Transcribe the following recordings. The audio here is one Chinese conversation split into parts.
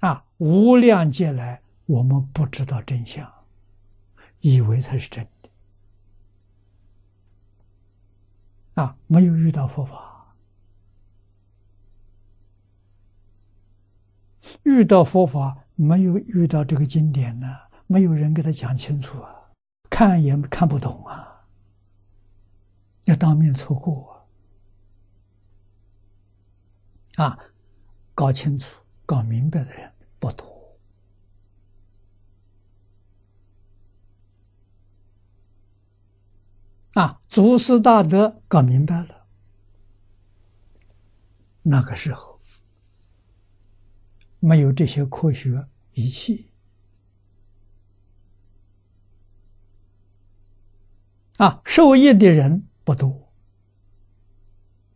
啊，无量劫来我们不知道真相，以为它是真的，啊，没有遇到佛法，遇到佛法没有遇到这个经典呢，没有人给他讲清楚啊，看也看不懂啊，要当面错过啊，啊，搞清楚。搞明白的人不多啊！祖师大德搞明白了，那个时候没有这些科学仪器啊，受益的人不多，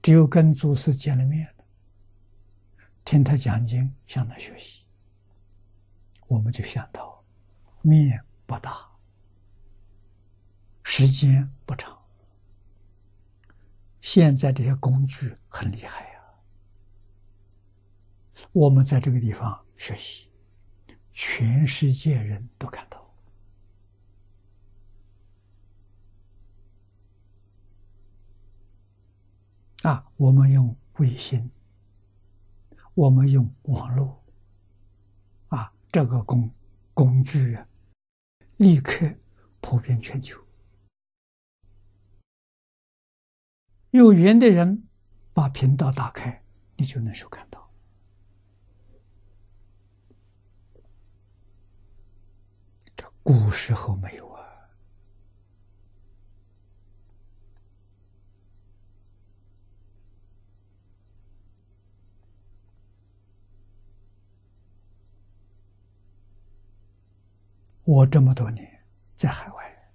只有跟祖师见了面。听他讲经，向他学习，我们就想到面不大，时间不长。现在这些工具很厉害呀，我们在这个地方学习，全世界人都看到啊，我们用卫星。我们用网络啊，这个工工具啊，立刻普遍全球。有缘的人把频道打开，你就能收看到。这古时候没有。我这么多年在海外，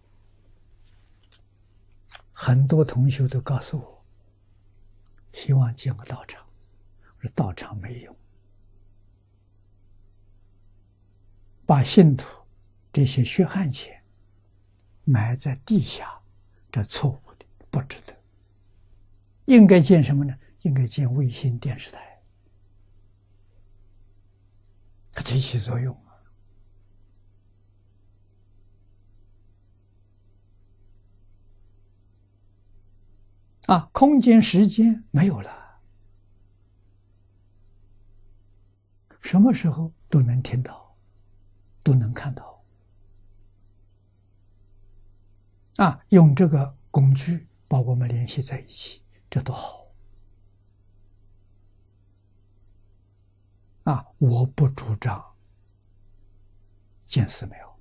很多同学都告诉我，希望建个道场。我说道场没用，把信徒这些血汗钱埋在地下，这错误的，不值得。应该建什么呢？应该建卫星电视台，它起起作用。啊，空间、时间没有了，什么时候都能听到，都能看到。啊，用这个工具把我们联系在一起，这多好！啊，我不主张建寺庙。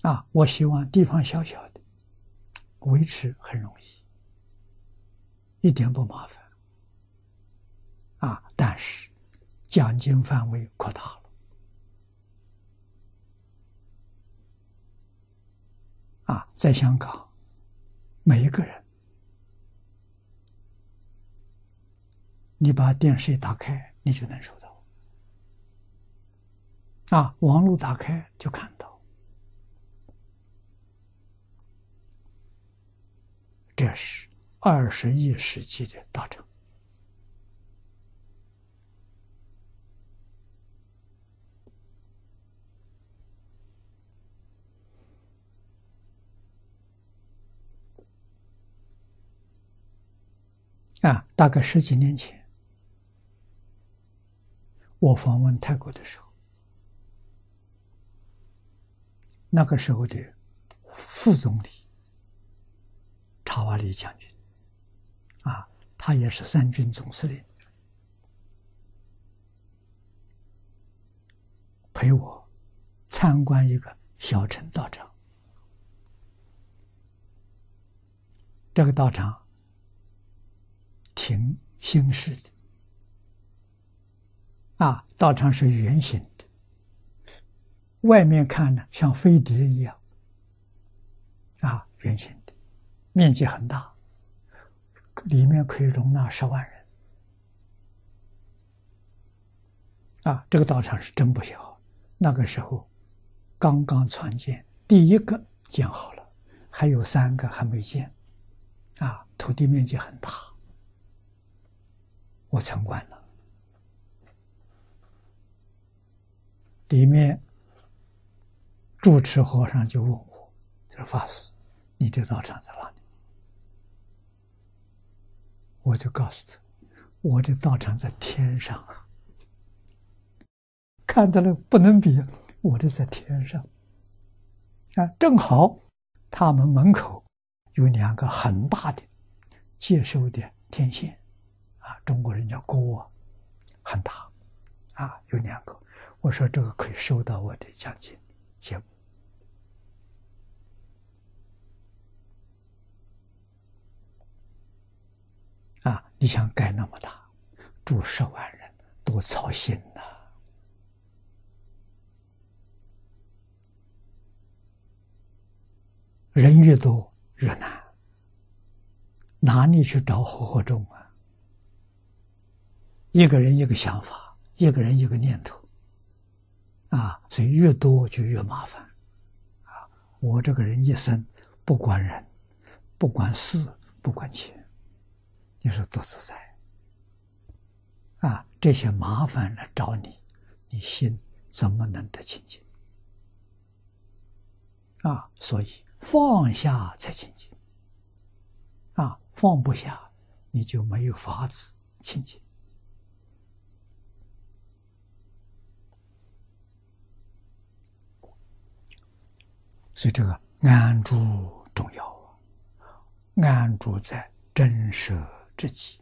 啊，我希望地方小小。维持很容易，一点不麻烦，啊！但是奖金范围扩大了，啊，在香港，每一个人，你把电视一打开，你就能收到，啊，网络打开就看到。是二十一世纪的大成啊！大概十几年前，我访问泰国的时候，那个时候的副总理。查瓦里将军，啊，他也是三军总司令，陪我参观一个小城道场。这个道场挺新式的，啊，道场是圆形的，外面看呢像飞碟一样，啊，圆形。面积很大，里面可以容纳十万人。啊，这个道场是真不小。那个时候，刚刚创建，第一个建好了，还有三个还没建，啊，土地面积很大，我参观了。里面住持和尚就问我：“他说法师，你这道场怎么？”我就告诉他：“我的道场在天上啊。”看到了不能比，我的在天上。啊，正好他们门口有两个很大的接收的天线，啊，中国人叫锅，很大，啊，有两个。我说这个可以收到我的奖金节目。啊，你想盖那么大，住十万人，多操心呐！人越多越难，哪里去找合伙众啊？一个人一个想法，一个人一个念头，啊，所以越多就越麻烦，啊，我这个人一生不管人，不管事，不管钱，你说多自在？啊，这些麻烦来找你，你心怎么能得清净？啊，所以。放下才清净，啊，放不下，你就没有法子清净。所以这个安住重要啊，安住在真实之际。